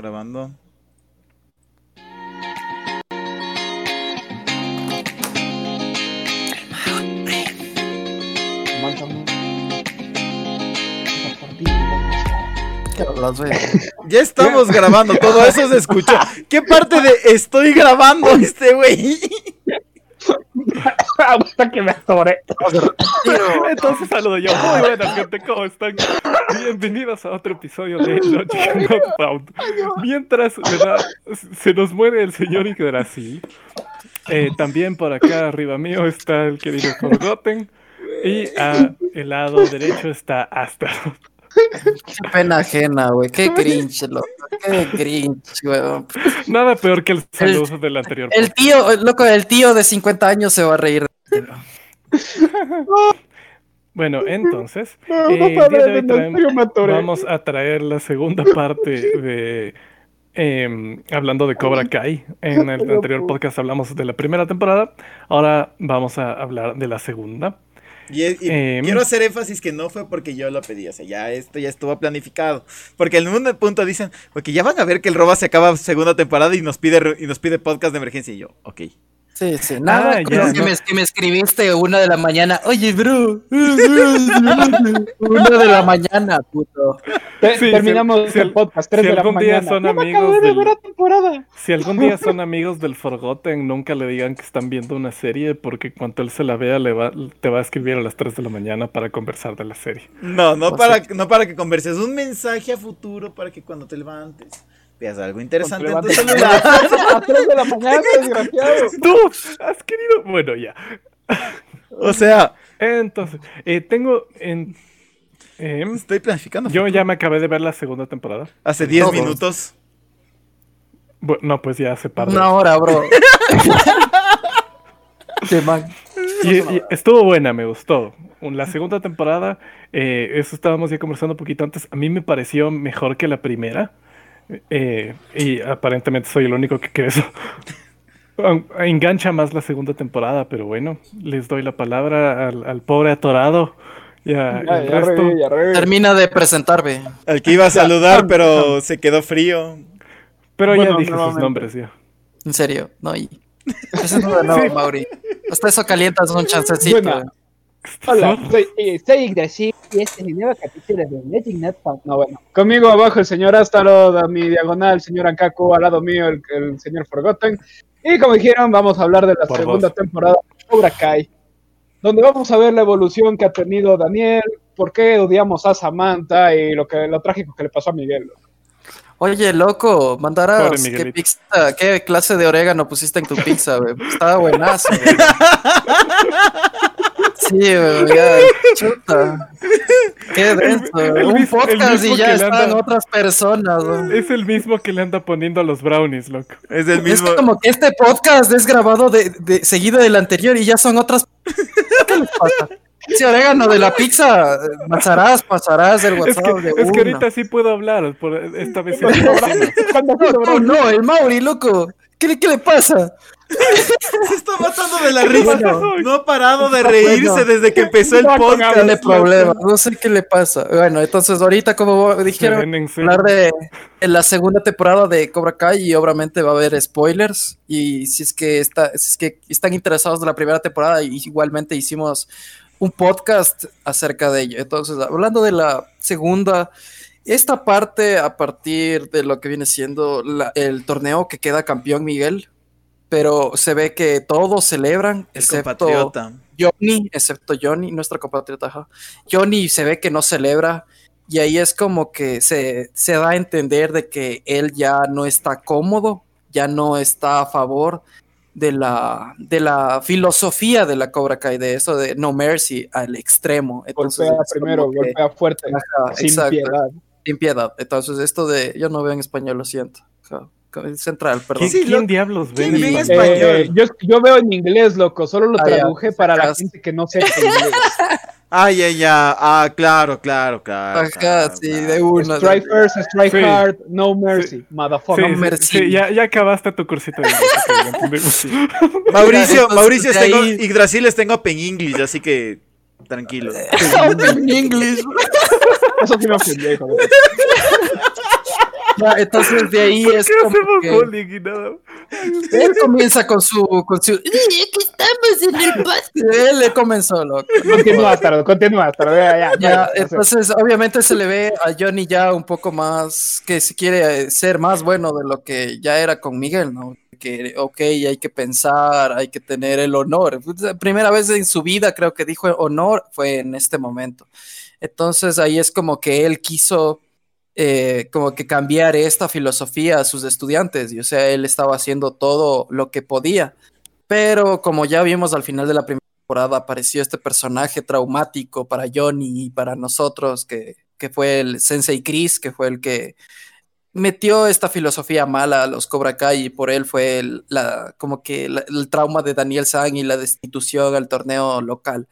Grabando. Ya estamos grabando, todo eso se escuchó. ¿Qué parte de estoy grabando este güey? Hasta que me atoré. Entonces saludo yo. Muy buenas, gente, ¿cómo están? Bienvenidos a otro episodio de Logic Not Found. Mientras ¿verdad? se nos muere el señor Yggdrasil, eh, también por acá arriba mío está el querido Forgotten. Y a el lado derecho está Astaroth. Qué pena ajena, güey. Qué cringe, loco. Qué cringe, güey. Nada peor que el saludo del anterior. El tío, loco, el tío de 50 años se va a reír. Bueno, entonces, eh, el día de hoy traemos- vamos a traer la segunda parte de em, hablando de Cobra Kai. En el anterior podcast hablamos de la primera temporada. Ahora vamos a hablar de la segunda. Y, y Em. quiero hacer énfasis que no fue porque yo lo pedí, o sea, ya esto ya estuvo planificado. Porque en un punto dicen, porque ya van a ver que el Roba se acaba segunda temporada y nos pide y nos pide podcast de emergencia y yo, ok. Sí, sí. Nada, Ah, ya, que, no. me, que me escribiste una de la mañana. Oye, bro. una de la mañana, puto. Te- Sí, terminamos si- si el al- podcast, 3 si de la algún día mañana. son amigos de del- temporada. Si algún día son amigos del Forgotten, nunca le digan que están viendo una serie porque cuando él se la vea le va, te va a escribir a las 3 de la mañana para conversar de la serie. No, no O para, no para que converses, un mensaje a futuro para que cuando te levantes veas algo interesante en tu Levántate. celular. A 3 de la mañana, desgraciado. ¡Tú! ¿Has querido? Bueno, ya. O sea, Entonces, eh, tengo en... em, estoy planificando. yo ya me acabé de ver la segunda temporada. Hace 10 Todos. minutos. Bu- no, pues ya hace par de... Una hora, bro. Qué man. Y, y estuvo buena, me gustó. La segunda temporada, eh, eso estábamos ya conversando un poquito antes, a mí me pareció mejor que la primera. Eh, y aparentemente soy el único que cree eso. Engancha más la segunda temporada, pero bueno, les doy la palabra al, al pobre atorado y a Ya, el ya resto. Termina de presentarme. Al que iba a saludar, pero se quedó frío. Pero ya dije sus nombres ya. En serio, no. Y... Presento de nuevo, Mauri. Hasta eso calientas un chancecito. Hola, soy, eh, soy Yggdrasil y este es el nuevo capítulo de Magic Not. No, bueno. Conmigo abajo el señor Astaro, a mi diagonal el señor Ankaku, al lado mío el, el señor Forgotten. Y como dijeron, vamos a hablar de la Por segunda vos. temporada de Cobra Kai, donde vamos a ver la evolución que ha tenido Daniel, por qué odiamos a Samantha y lo, que, lo trágico que le pasó a Miguel. Oye, loco, mandarás qué, pizza, qué clase de orégano pusiste en tu pizza, güey. Estaba buenazo, güey. Sí, güey, ya, chuta. Qué denso. el Un mismo- podcast y ya que le están anda- otras personas, güey. Es el mismo que le anda poniendo a los brownies, loco. Es el Es mismo. como que este podcast es grabado de, de- seguido del anterior y ya son otras. ¿Qué les pasa? Ese orégano de la pizza, pasarás, pasarás del Es WhatsApp que, de es que ahorita sí puedo hablar, por esta vez sí. No, tú no, el Mauri, loco. ¿Qué, le- qué le pasa? Se está matando de la risa. Bueno. No ha parado de reírse Bueno. desde que empezó el podcast. Tiene problemas, no sé qué le pasa. Bueno, entonces ahorita, como dijeron, hablar de en la segunda temporada de Cobra Kai y obviamente va a haber spoilers y si es que está, si es que están interesados de la primera temporada y igualmente hicimos un podcast acerca de ello. Entonces, hablando de la segunda, esta parte a partir de lo que viene siendo la- el torneo que queda campeón Miguel, pero se ve que todos celebran El excepto compatriota. Johnny, excepto Johnny, nuestro compatriota. ajá. Johnny se ve que no celebra y ahí es como que se, se da a entender de que él ya no está cómodo, ya no está a favor de la, de la filosofía de la Cobra Kai, de eso de no mercy al extremo. Entonces, Golpea primero, que- golpea fuerte, ajá, sin exacto, piedad. Sin piedad. Entonces, esto de, yo no veo en español, lo siento. Central, perdón. ¿Quién, Sí, quién lo- diablos ve ¿quién en en español? Eh, yo, yo veo en inglés, loco, solo lo Ah, ya, traduje para la gente que no sepa inglés. Ay, ay, ya. Ah, claro, claro, claro. Ajá, claro, sí, claro. de una. de- Strike first, strike Sí. hard, no mercy, Sí, motherfucker. sí, mercy. sí, ya, ya acabaste tu cursito de. Mauricio, Mauricio, tengo, Yggdrasil les tengo Open English, así que tranquilo. en inglés. Eso sí me ofendió, hijo de- Ya, entonces de ahí es ¿Qué como hacemos que bullying y nada? él comienza con su, con su "Ay, aquí estamos en el. Él le comenzó, loco. Continúa, Tardo, continúa, Tardo. Ya, ya, Ya, entonces obviamente se le ve a Johnny ya un poco más que si quiere ser más bueno de lo que ya era con Miguel, ¿no? Que, ok, hay que pensar, hay que tener el honor. La primera vez en su vida creo que dijo honor fue en este momento. Entonces ahí es como que él quiso eh, como que cambiar esta filosofía a sus estudiantes y o sea, él estaba haciendo todo lo que podía. Pero como ya vimos al final de la primera temporada, apareció este personaje traumático para Johnny y para nosotros, que, que fue el Sensei Chris, que fue el que metió esta filosofía mala a los Cobra Kai y por él fue el, la, como que el trauma de Daniel San y la destitución al torneo local.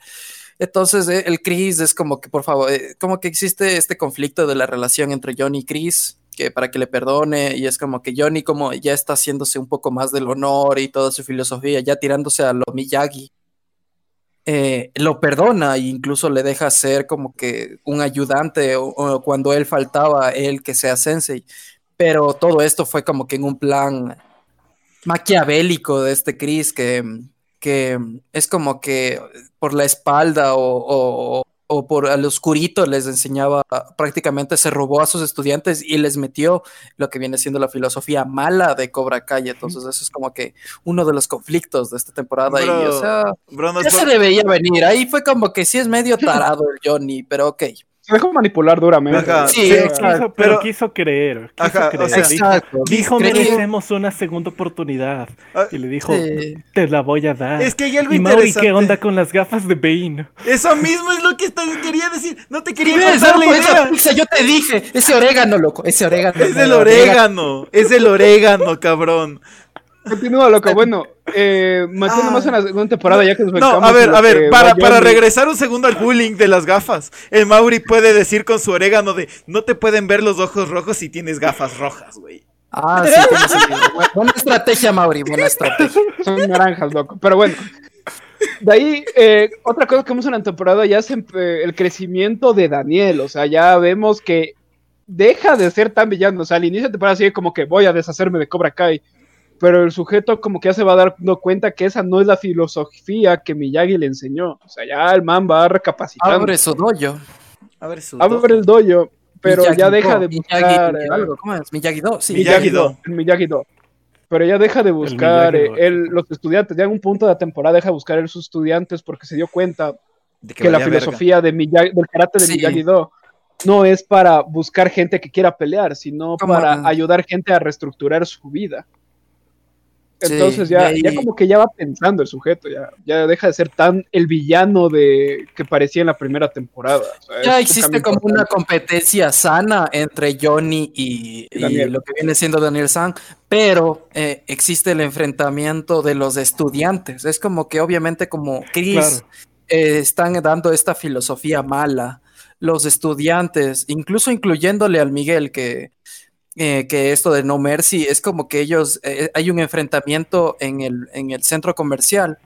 Entonces, eh, el Chris es como que, por favor, eh, como que existe este conflicto de la relación entre Johnny y Chris, que para que le perdone, y es como que Johnny como ya está haciéndose un poco más del honor y toda su filosofía, ya tirándose a lo Miyagi, eh, lo perdona e incluso le deja ser como que un ayudante o, cuando él faltaba, él que sea sensei. Pero todo esto fue como que en un plan maquiavélico de este Chris que, que es como que por la espalda o- o por al oscurito les enseñaba, prácticamente se robó a sus estudiantes y les metió lo que viene siendo la filosofía mala de Cobra Kai. Entonces eso es como que uno de los conflictos de esta temporada. y Bro, o sea, Bro, no es ya se venir. Ahí fue como que sí es medio tarado el Johnny, pero ok. Se dejó manipular duramente. Ajá, Sí, sí. Quiso- pero, pero- quiso creer. Quiso Ajá, o creer. sea, dijo, Exacto. dijo, merecemos una segunda oportunidad. Ah, Y le dijo, Sí. te la voy a dar. Es que hay algo y Mauri, ¿qué onda con las gafas de Bane? Eso mismo es lo que te quería decir. No te quería ¿Ves, contar la idea. pizza, yo te dije, ese orégano, loco, ese orégano. Es el orégano. Es el orégano, cabrón. Continúa, loco. Bueno, eh, Ah. más en la segunda temporada, ya que nos No, a ver, a ver, que para, para regresar un segundo al bullying de las gafas. El Mauri puede decir con su orégano de no te pueden ver los ojos rojos si tienes gafas rojas, güey. Ah, sí, tiene sentido. Buena estrategia, Mauri, buena estrategia. Son naranjas, loco. Pero bueno. De ahí, eh, otra cosa que vemos en la temporada ya es eh, el crecimiento de Daniel. O sea, ya vemos que deja de ser tan villano. O sea, al inicio de temporada sigue como que voy a deshacerme de Cobra Kai. Pero el sujeto como que ya se va dando cuenta que esa no es la filosofía que Miyagi le enseñó. O sea, ya el man va recapacitando. Abre su dojo. A ver, su Abre el dojo, pero ya deja de Miyagi- buscar... eh, algo, ¿Cómo es? Miyagi-Do, sí. Miyagi-Do. Miyagi-Do. Pero ya deja de buscar eh, él, los estudiantes, ya en un punto de la temporada deja de buscar él sus estudiantes porque se dio cuenta De que, la verga. filosofía de Miyagi- del karate de Sí. Miyagi-Do no es para buscar gente que quiera pelear, sino para ayudar gente a reestructurar su vida. Sí, Entonces ya, de ahí- ya como que ya va pensando el sujeto, ya, ya deja de ser tan el villano de que parecía en la primera temporada. O sea, es Ya existe como una competencia sana entre Johnny y, lo que viene siendo Daniel San, pero eh, existe el enfrentamiento de los estudiantes. Es como que obviamente como Chris Claro. eh, están dando esta filosofía mala, los estudiantes, incluso incluyéndole al Miguel que... eh, que esto de No Mercy es como que ellos, eh, hay un enfrentamiento en el, en el centro comercial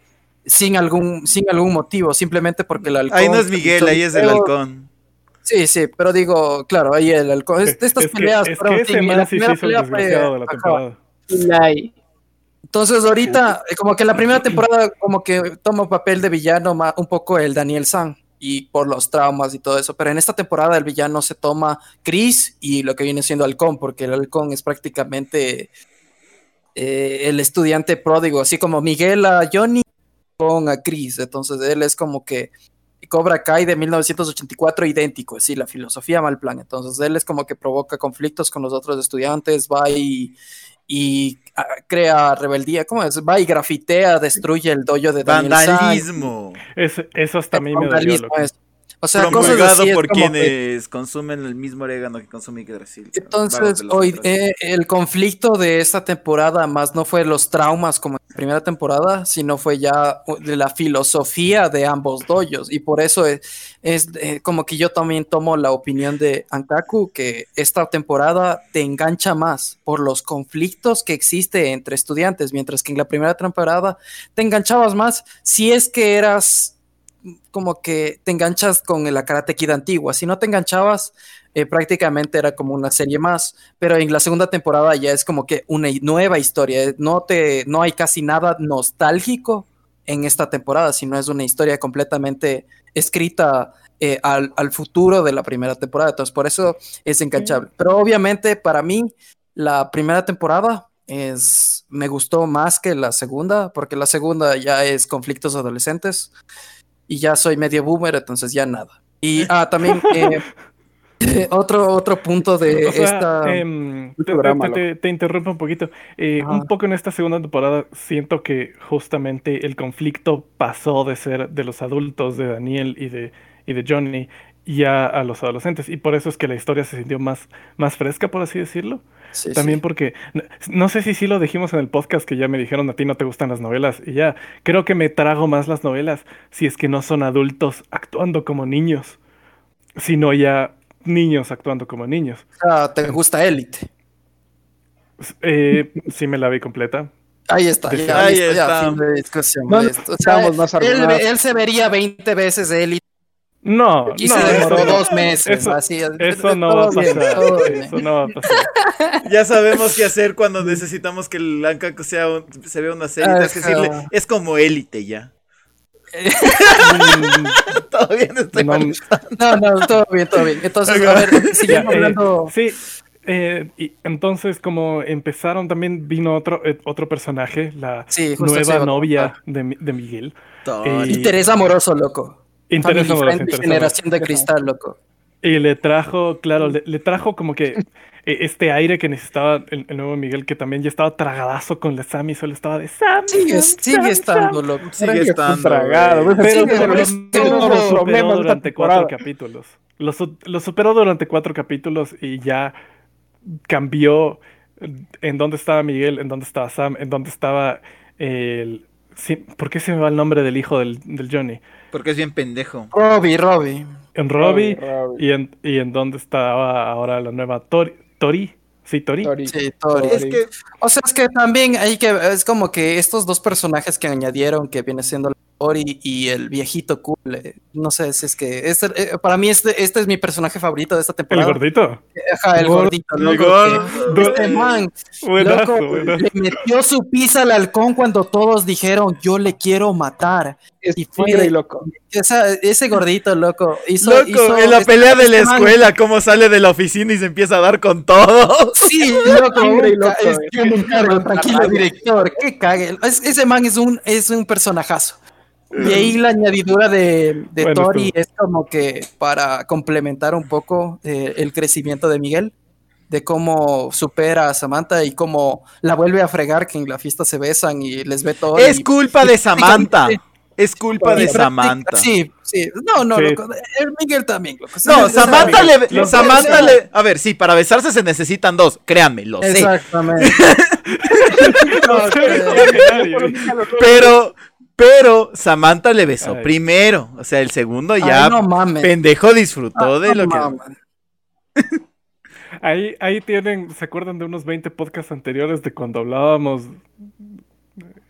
sin algún, sin algún motivo, simplemente porque el halcón... Ahí no es Miguel, ahí es el halcón. Sí, sí, pero digo, claro, ahí el halcón. es- de estas es que, peleas, es que ese sí, man la sí primera pelea fue- desgraciado de la ajá. temporada. Lai. Entonces, ahorita, como que en la primera temporada, como que toma papel de villano un poco el Daniel San y por los traumas y todo eso, pero en esta temporada el villano se toma Chris y lo que viene siendo Halcón, porque el Halcón es prácticamente eh, el estudiante pródigo, así como Miguel a Johnny con a Chris, entonces él es como que Cobra Kai de 1984 idéntico, sí, la filosofía mal plan. Entonces él es como que provoca conflictos con los otros estudiantes, va y, y ah, crea rebeldía, ¿cómo es? Va y grafitea, destruye el dojo de Daniel. Vandalismo. Es- eso hasta a mí me dolió. Vandalismo loco. es. O sea, cosas Promulgado así por que- quienes consumen el mismo orégano que consume Yggdrasil. Entonces, hoy eh, el conflicto de esta temporada más no fue los traumas como en la primera temporada, sino fue ya de la filosofía de ambos dojos. Y por eso es, es, eh, como que yo también tomo la opinión de Ankaku, que esta temporada te engancha más por los conflictos que existe entre estudiantes, mientras que en la primera temporada te enganchabas más si es que eras como que te enganchas con la Karate Kid antigua. Si no te enganchabas, eh, prácticamente era como una serie más. Pero en la segunda temporada ya es como que una nueva historia. eh, No, te, no hay casi nada nostálgico en esta temporada, sino es una historia completamente escrita eh, al, al futuro de la primera temporada. Entonces, por eso es enganchable. Pero obviamente, para mí, la primera temporada es me gustó más que la segunda, porque la segunda ya es conflictos adolescentes y ya soy medio boomer, entonces ya nada. Y ah, también eh, otro, otro punto de O sea, esta. em, te, interrumpo un poquito. Eh, un poco en esta segunda temporada siento que justamente el conflicto pasó de ser de los adultos, de Daniel y de, y de Johnny, ya a los adolescentes. Y por eso es que la historia se sintió más, más fresca, por así decirlo. sí, También sí. porque, no, no sé si sí lo dijimos en el podcast que ya me dijeron a ti no te gustan las novelas y ya, creo que me trago más las novelas si es que no son adultos actuando como niños, sino ya niños actuando como niños. Ah, ¿Te gusta Elite? Eh, sí me la vi completa. Ahí está, Ahí ya, ya, está. fin de discusión. No de esto. O sea, necesitamos más él, él se vería 20 veces Elite No, y no, se demoró no. dos meses. Eso, así, eso no va a todo bien, pasar. todo bien. Eso no va a pasar. Ya sabemos qué hacer cuando necesitamos que el Ancaco sea un- se vea una serie. Decirle, es como élite ya. Todavía no estoy no, mal. No, no, todo bien, todo bien. Entonces, a ver, Ya, siguiendo eh, hablando. sí, eh, y entonces como empezaron también vino otro eh, otro personaje, la Sí, nueva novia de, de Miguel. Tori. Interés amoroso, loco. Generación de cristal, loco. Y le trajo, claro, le, le trajo como que eh, este aire que necesitaba el, el nuevo Miguel, que también ya estaba tragadazo con la Sammy, solo estaba de Sam. Sigue, Sam, sigue Sam, estando, Sam". loco. Sigue estando. tragado. Pero, Sí, pero pero lo- pero superó durante cuatro capítulos. Lo, lo superó durante cuatro capítulos y ya cambió en dónde estaba Miguel, en dónde estaba Sam, en dónde estaba el... sí, ¿Por qué se me va el nombre del hijo del, del Johnny? Porque es bien pendejo. Robbie, Robbie. En Robbie Robbie. y en, y en dónde estaba ahora la nueva Tori. ¿Tori? Sí, Tori. Tori. Sí, Tori. Es que O sea, es que también hay que, es como que estos dos personajes que añadieron, que viene siendo y el viejito cool, eh, no sé si es que, este, eh, para mí este, este es mi personaje favorito de esta ¿El temporada. gordito? Ajá, el gordito, El loco, que este man, Buenazo, loco, buenazo. le metió su pizza al halcón cuando todos dijeron, yo le quiero matar. Es Y fue- tigre loco. Esa- ese gordito, loco, hizo... Loco, hizo- en la este- pelea de la este man- escuela, cómo sale de la oficina y se empieza a dar con todo. Sí, loco, Tigre es- eh. tranquilo, director, que cague. Es- ese man es un, es un personajazo. Y ahí la añadidura de, de Bueno, Tori es como que para complementar un poco eh, el crecimiento de Miguel, de cómo supera a Samantha y cómo la vuelve a fregar, que en la fiesta se besan y les ve todo. Es y- culpa de Samantha. Es culpa de Samantha. Sí, sí. No, no, Sí. loco. El Miguel también, loco. No, Samantha le, Los- Samantha le, a ver, sí, para besarse se necesitan dos, créanme, lo sé. Exactamente. No, Pero, pero Samantha le besó Ay. primero, o sea, el segundo ya Ay, no mames. pendejo disfrutó Ah, de no lo que mames. Ahí, ahí tienen, ¿se acuerdan de unos 20 podcasts anteriores de cuando hablábamos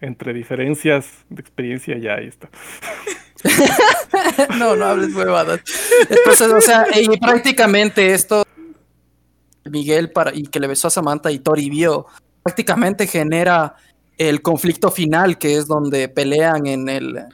entre diferencias de experiencia? Ya ahí está. No, no hables huevadas. Entonces, o sea, y prácticamente esto, Miguel para, y que le besó a Samantha y Tori vio, prácticamente genera el conflicto final, que es donde pelean en el,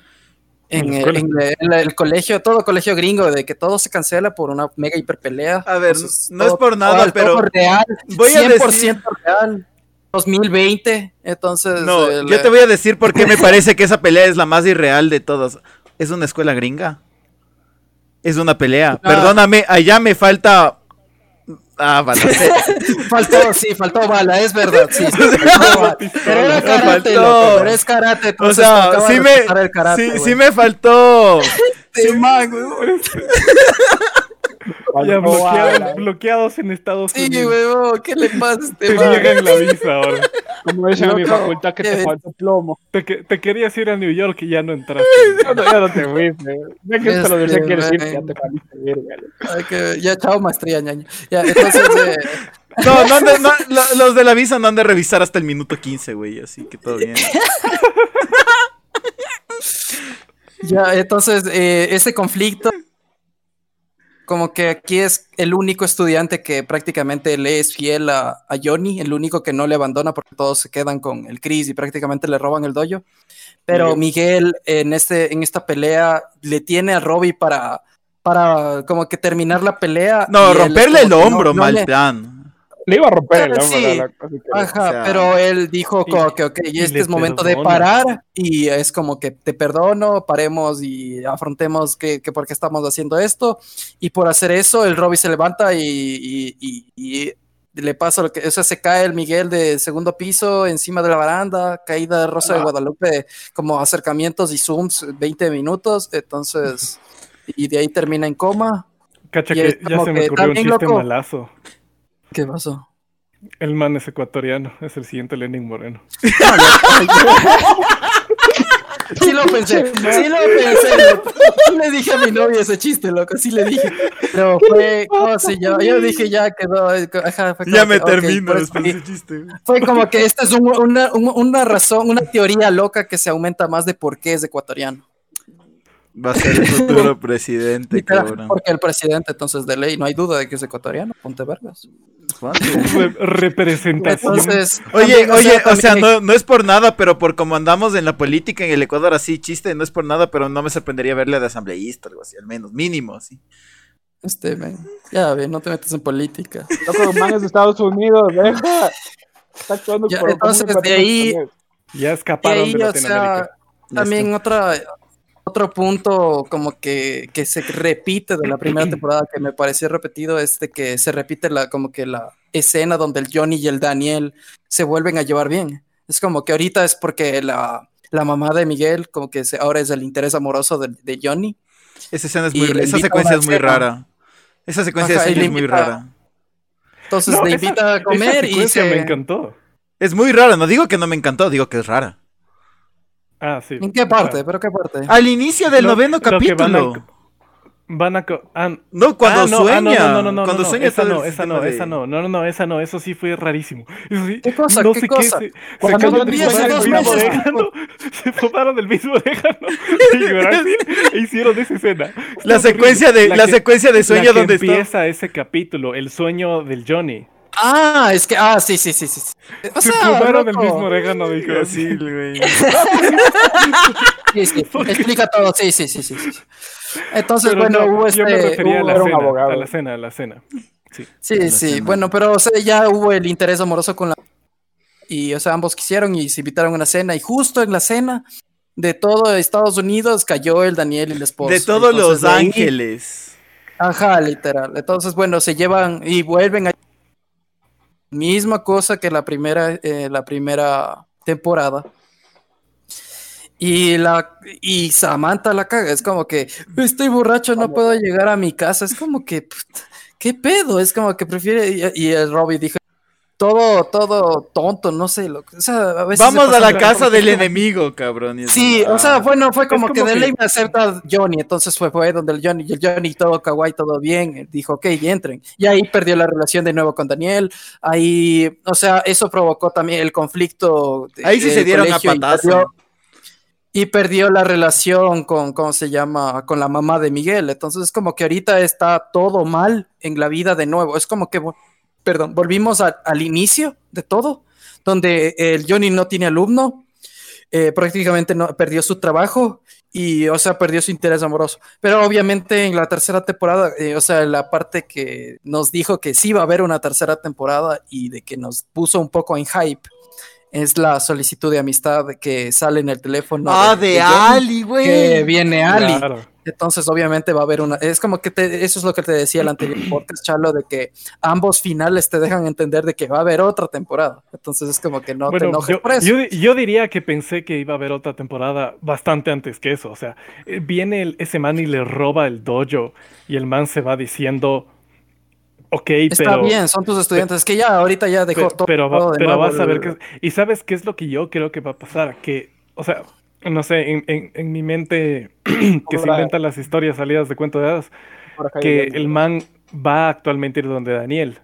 En el, escuela. en el- el colegio, todo colegio gringo, de que todo se cancela por una mega hiper pelea. A ver, no es por nada, todo- pero todo real, voy a 100% real. 2020, entonces... No, el- yo te voy a decir por qué me parece que esa pelea es la más irreal de todas. Es una escuela gringa. Es una pelea. Perdóname, allá me falta. Ah, balacera. Faltó, sí, faltó bala, es verdad, sí. bala. Pero era karate, Faltó. loco, pero es karate, O entonces sea, sí me, karate, sí, sí me faltó. Sí, man. Ya bloqueados, en Estados Sí, Unidos. huevón, ¿qué le pasa a este Te niegan la visa ahora. Como dicen en mi facultad que te falta plomo. Te, que- te querías ir a New York y ya no entraste. Ya no, ya no te fuiste. Ya que esto lo Este, decía quieres ir, ya te verga. Que- Ya, chao, maestría, ñaño. Ya, entonces, eh, No, no de- no, lo- los de la visa no han de revisar hasta el minuto 15, güey. Así que todo bien. Ya, entonces, eh, ese conflicto, como que aquí es el único estudiante que prácticamente le es fiel a, a Johnny, el único que no le abandona porque todos se quedan con el Chris y prácticamente le roban el dojo. Pero Miguel en, este, en esta pelea le tiene a Robbie para, para como que terminar la pelea. No, él romperle el no- hombro, no mal le- plan. Le iba a romper el hombro, sí. la- Ajá, O sea, pero él dijo y- como que, ok, y este es momento de perdona. parar y es como que te perdono, paremos y afrontemos que, que por qué estamos haciendo esto. Y por hacer eso, el Robbie se levanta y, y- y- y le pasa lo que, o sea, se cae el Miguel de segundo piso encima de la baranda, caída de Rosa de Ah. Guadalupe, como acercamientos y zooms, 20 minutos, entonces, y de ahí termina en coma. Cacha Y que ya se me ocurrió un chiste loco. malazo. ¿Qué pasó? El man es ecuatoriano, es el siguiente Lenin Moreno. Sí lo pensé, sí lo pensé. Sí le dije a mi novia ese chiste, loco, sí le dije. Pero fue, ¿cómo se llama? Yo dije ya quedó. ajá, fue Ya me que, termino eso después ese chiste. Fue como que esta es un- una, un- una razón, una teoría loca que se aumenta más de por qué es ecuatoriano. Va a ser el futuro presidente, cabrón. porque el presidente, entonces, de ley, no hay duda de que es ecuatoriano, ponte vergas. Re- representación. Entonces, Oye, también, oye, o sea, no, no es por nada, pero por como andamos en la política en el Ecuador así, chiste, no es por nada, pero no me sorprendería verle de asambleísta, algo así, al menos, mínimo, así. Este, men, ya ve, no te metas en política. Loco, man es de Estados Unidos, deja. Está actuando Ya, por- entonces, de ahí-. Ya escaparon ahí, de o Latinoamérica. sea, también otra, otro punto como que, que se repite de la primera temporada que me pareció repetido es de que se repite la, como que la escena donde el Johnny y el Daniel se vuelven a llevar bien. Es como que ahorita es porque la, la mamá de Miguel como que se- ahora es el interés amoroso de, de Johnny. Esa escena es Y muy, esa secuencia es muy rara. Esa secuencia Ajá, de y es muy rara. Entonces No, le esa- invita a esa comer y secuencia se... me encantó. Es muy rara, no digo que no me encantó, digo que es rara. Ah, sí. ¿En qué parte? ¿Pero qué parte? Al inicio del Lo- noveno capítulo. Van a, van a co- ah, No, cuando ah, no, sueña. ah, no, no, no, cuando no, sueña esa no, esa no, de- esa no, no, no, no, esa no, eso sí fue rarísimo. Eso sí, ¿Qué cosa? No ¿Qué sé cosa? qué, se, se Cuando acaban Johnny de hace fumar el dos mismo meses. orégano, se fumaron el mismo orégano de Brasil e hicieron esa escena. La Está secuencia de, la, que- secuencia de la sueño que donde está. empieza ese capítulo, el sueño del Johnny. Ah, es que, ah, sí, sí, sí, sí. O Se sea, el mismo orégano, dijo. Sí, güey. Sí, sí, explica todo, sí, sí, sí, sí. sí. Entonces, Pero bueno, no, hubo yo me este... refería a la hubo- era un cena, abogado. a la cena, a la cena. Sí. Sí, la sí, cena. bueno, pero o sea, ya hubo el interés amoroso con la... Y, o sea, ambos quisieron y se invitaron a una cena. Y justo en la cena de todo Estados Unidos cayó el Daniel y el esposo. De todos Entonces, los de ahí- ángeles. Ajá, literal. Entonces, bueno, se llevan y vuelven a... Misma cosa que la primera, eh, la primera temporada. Y la y Samantha la caga, es como que estoy borracho, no puedo llegar a mi casa, es como que qué pedo, es como que prefiere y, y el Robbie dijo todo todo tonto, no sé, lo, o sea, a veces Vamos a la casa que del enemigo, cabrón. Sí, o sea, ah. bueno, fue como, que como de que- ley me acepta Johnny, entonces fue, fue donde el Johnny, el Johnny todo kawaii, todo bien, dijo, ok, entren. Y ahí perdió la relación de nuevo con Daniel, ahí, o sea, eso provocó también el conflicto. de- Ahí sí se dieron a colegio y perdió- Y perdió la relación con, ¿cómo se llama? Con la mamá de Miguel. Entonces es como que ahorita está todo mal en la vida de nuevo. Es como que, perdón, volvimos a- al inicio de todo, donde el Johnny no tiene alumno, eh, prácticamente no, perdió su trabajo y, o sea, perdió su interés amoroso. Pero obviamente en la tercera temporada, eh, o sea, la parte que nos dijo que sí va a haber una tercera temporada y de que nos puso un poco en hype es la solicitud de amistad que sale en el teléfono. Ah, de Johnny, Ali, güey. Que viene Ali. Claro. Entonces, obviamente va a haber una. Es como que te- eso es lo que te decía el anterior podcast, Chalo, de que ambos finales te dejan entender de que va a haber otra temporada. Entonces, es como que no te enojes yo, por eso. yo yo diría que pensé que iba a haber otra temporada bastante antes que eso. O sea, eh, viene el- ese man y le roba el dojo y el man se va diciendo, ok, Está pero... bien, son tus estudiantes. Es que ya ahorita ya dejó todo. pero todo de pero nuevo vas a ver que... Y sabes qué es lo que yo creo que va a pasar, que, o sea, no sé, en, en- en mi mente que se inventan las historias salidas de cuento de hadas, que el man va actualmente a ir donde Daniel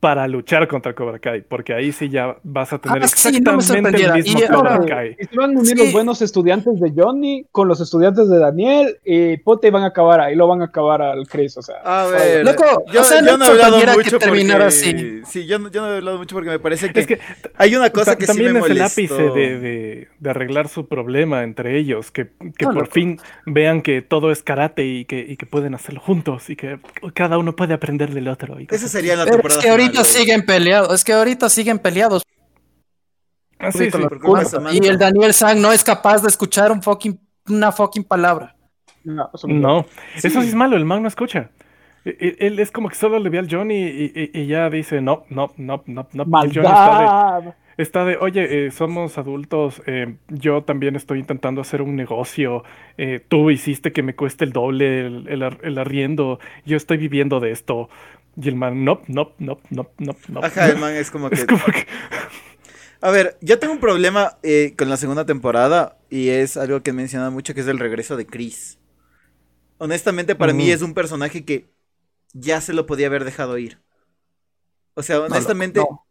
para luchar contra Cobra Kai, porque ahí sí ya vas a tener Ah, sí, no exactamente el mismo Y Cobra ahora- Kai. Y se van a unir Sí. los buenos estudiantes de Johnny con los estudiantes de Daniel y Pote y van a acabar ahí, lo van a acabar al Chris, o sea. A ver, Loco, yo, o sea, yo no he hablado mucho porque... así. Sí, yo no, yo no he hablado mucho porque me parece que, Es que hay una cosa que sí también me es el ápice de, de- de arreglar su problema entre ellos, que, que No, por loco. fin vean que todo es karate y que, y que pueden hacerlo juntos y que cada uno puede aprender del otro. y Esa sería la temporada es que ahorita güey. siguen peleados, es que ahorita siguen peleados. Ah, sí, sí. Y el Daniel Sang no es capaz de escuchar un fucking, una fucking palabra. No, eso no. Eso sí es malo, el man no escucha. E- e- Él es como que solo le ve al Johnny y, y- y ya dice, no, no, no, no, no. El Johnny está de, está de, oye, eh, somos adultos, eh, yo también estoy intentando hacer un negocio, eh, tú hiciste que me cueste el doble el, el ar- el arriendo, yo estoy viviendo de esto. Y el man, no, no, no, no, no, no. Ajá, el man es como que... Es como que... A ver, yo tengo un problema eh, con la segunda temporada y es algo que he mencionado mucho, que es el regreso de Chris. Honestamente, para mí Ujú. es un personaje que ya se lo podía haber dejado ir. O sea, honestamente, no.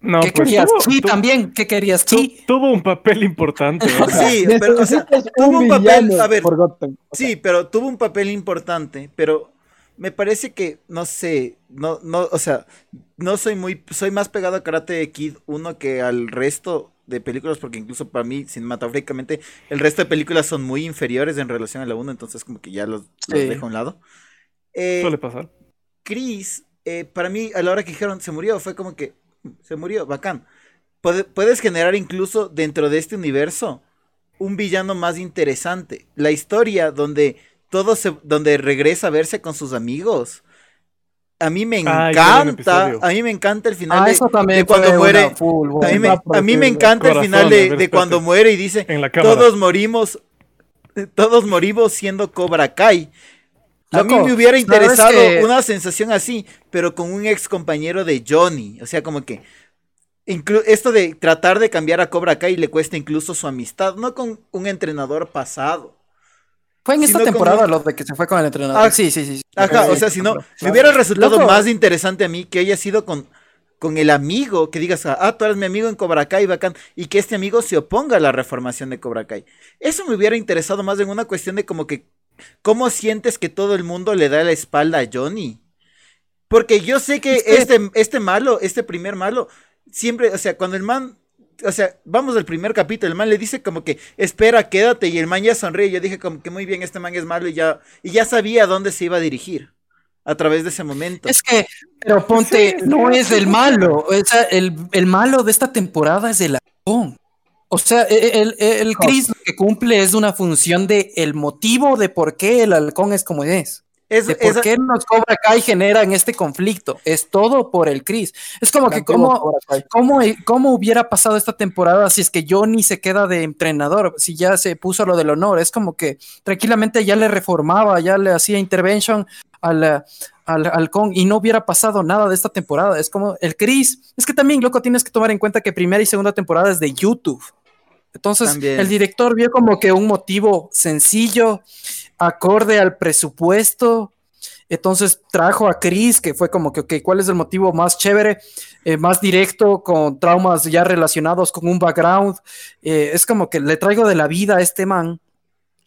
No, ¿Qué pues, querías? tuvo- Sí, tu- también. ¿Qué querías? tu- Sí. tuvo un papel importante. sí, pero, o sea, Necesitas tuvo un papel, a ver, Forgotten. O sea, sí, pero tuvo un papel importante, pero me parece que, no sé, no, no, o sea, no soy muy, soy más pegado a Karate Kid 1 que al resto de películas, porque incluso para mí, cinematográficamente, el resto de películas son muy inferiores en relación a la 1, entonces como que ya los, los Sí. dejo a un lado. Eh, suele pasar. Chris, eh, para mí, a la hora que dijeron se murió, fue como que "Mm, se murió, bacán. Puede- puedes generar incluso dentro de este universo un villano más interesante. La historia donde todo se, donde regresa a verse con sus amigos. A mí me buen encanta, a mí me encanta el final Ah, de, eso también de cuando muere. full, A mí, me, a mí encanta el final de, cuando muere y dice, todos morimos, todos morimos siendo Cobra Kai. A mí me hubiera interesado que- una sensación así, pero con un ex compañero de Johnny. O sea, como que esto de tratar de cambiar a Cobra Kai le cuesta incluso su amistad, no con un entrenador pasado. Fue en esta temporada como- lo de que se fue con el entrenador. Ah, sí, sí, sí. Ajá, Sí, o sea, si no, me hubiera resultado Loco. más interesante a mí que haya sido con, con el amigo, que digas, ah, tú eres mi amigo en Cobra Kai, bacán, y que este amigo se oponga a la reformación de Cobra Kai. Eso me hubiera interesado más en una cuestión de como que, ¿cómo sientes que todo el mundo le da la espalda a Johnny? Porque yo sé que- este, este malo, este primer malo, siempre, o sea, cuando el man, o sea, vamos al primer capítulo, el man le dice como que, espera, quédate, y el man ya sonríe, yo dije como que muy bien, este man es malo, y ya, y ya sabía a dónde se iba a dirigir a través de ese momento. Es que, pero ponte, Sí, no es el malo. O sea, el, el malo de esta temporada es el halcón. O sea, e, el, el, el Chris lo que cumple es una función de el motivo de por qué el halcón es como es. Es- De por esa- qué nos Cobra Kai generan este conflicto. Es todo por el Chris. Es como que como, Cobra Kai. ¿Cómo, cómo hubiera pasado esta temporada si es que Johnny se queda de entrenador? Si ya se puso lo del honor, es como que tranquilamente ya le reformaba, ya le hacía intervention al, eh, al halcón y no hubiera pasado nada de esta temporada. Es como el Chris. Es que también, loco, tienes que tomar en cuenta que primera y segunda temporada es de YouTube. Entonces, También. el director vio como que un motivo sencillo, acorde al presupuesto. Entonces trajo a Chris, que fue como que, ok, ¿cuál es el motivo más chévere, eh, más directo, con traumas ya relacionados con un background? Eh, es como que le traigo de la vida a este man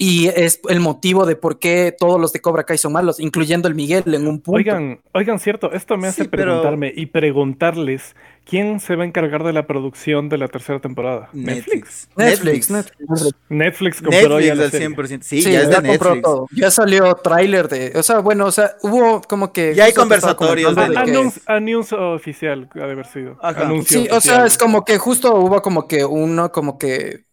y es el motivo de por qué todos los de Cobra Kai son malos, incluyendo el Miguel en un punto. Oigan, oigan, cierto, esto me hace Sí, pero- preguntarme y preguntarles quién se va a encargar de la producción de la tercera temporada. Netflix. Netflix. Netflix, Netflix. Netflix compró ya Netflix la al serie. 100%. Sí, Sí, ya es ya de compró Netflix. todo. Ya salió tráiler de, o sea, bueno, o sea, hubo como que Ya hay conversatorios Ah, de que- anuncio, anuncio oficial ha de haber sido. Ajá. Anuncio Sí, o sea, oficial. es como que justo hubo como que uno, como que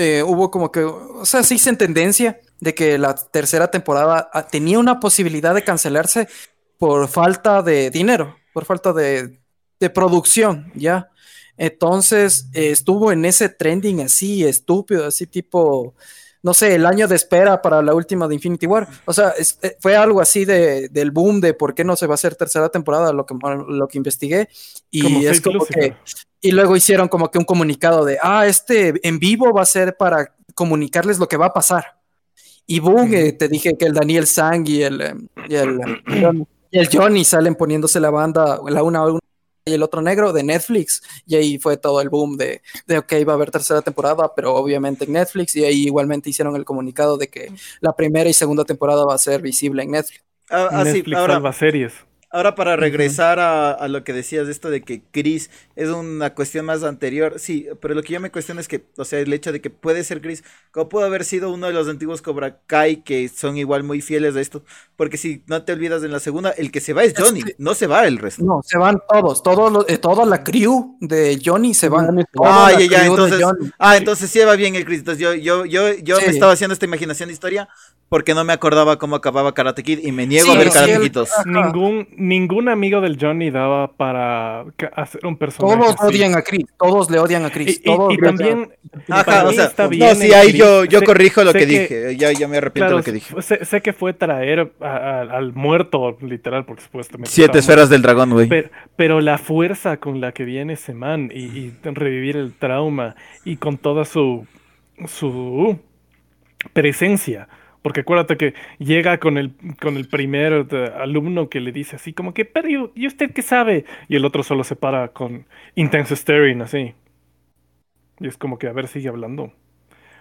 eh, hubo como que, o sea, se hizo en tendencia de que la tercera temporada ah, tenía una posibilidad de cancelarse por falta de dinero, por falta de, de producción, ¿ya? Entonces eh, estuvo en ese trending así, estúpido, así tipo, no sé, el año de espera para la última de Infinity War. O sea, es- eh, fue algo así de, del boom de por qué no se va a hacer tercera temporada, lo que, lo que investigué. Y Como es como que y luego hicieron como que un comunicado de, ah, este en vivo va a ser para comunicarles lo que va a pasar. Y boom, eh, te dije que el Daniel Sang y el, eh, y el, y el Johnny salen poniéndose la banda, la una, una y el otro negro de Netflix. Y ahí fue todo el boom de, de, ok, va a haber tercera temporada, pero obviamente en Netflix. Y ahí igualmente hicieron el comunicado de que la primera y segunda temporada va a ser visible en Netflix. Ah, ah, sí, Netflix ahora, salva series. Ahora para regresar a, a lo que decías de esto de que Chris es una cuestión más anterior, sí, pero lo que yo me cuestiono es que, o sea, el hecho de que puede ser Chris, como pudo haber sido uno de los antiguos Cobra Kai que son igual muy fieles a esto, porque si no te olvidas en la segunda, el que se va es Johnny, no se va el resto. No, se van todos, todos los- eh, toda la crew de Johnny se van. Ah, ya, ya, entonces, ah, entonces sí va bien el Chris. Entonces yo, yo, yo, yo Sí. me estaba haciendo esta imaginación de historia porque no me acordaba cómo acababa Karate Kid y me niego Sí, a ver Karate el- Kid 2. Ajá. Ningún, ningún amigo del Johnny daba para hacer un personaje. Todos así. odian a Chris, todos le odian a Chris. y- todos también. Ajá, o sea, está no, bien sí, ahí yo, yo Sé- corrijo lo que, dije, ya, ya me arrepiento Claro, de lo que dije. sé, sé que fue traer a- a- al muerto, literal, porque supuestamente. Siete esferas del dragón, güey. Pero, pero la fuerza con la que viene ese man y, y revivir el trauma y con toda su, su presencia. Porque acuérdate que llega con el, con el primer eh, alumno que le dice así como que, pero ¿y- ¿y usted qué sabe? Y el otro solo se para con intense staring así. Y es como que, a ver, sigue hablando.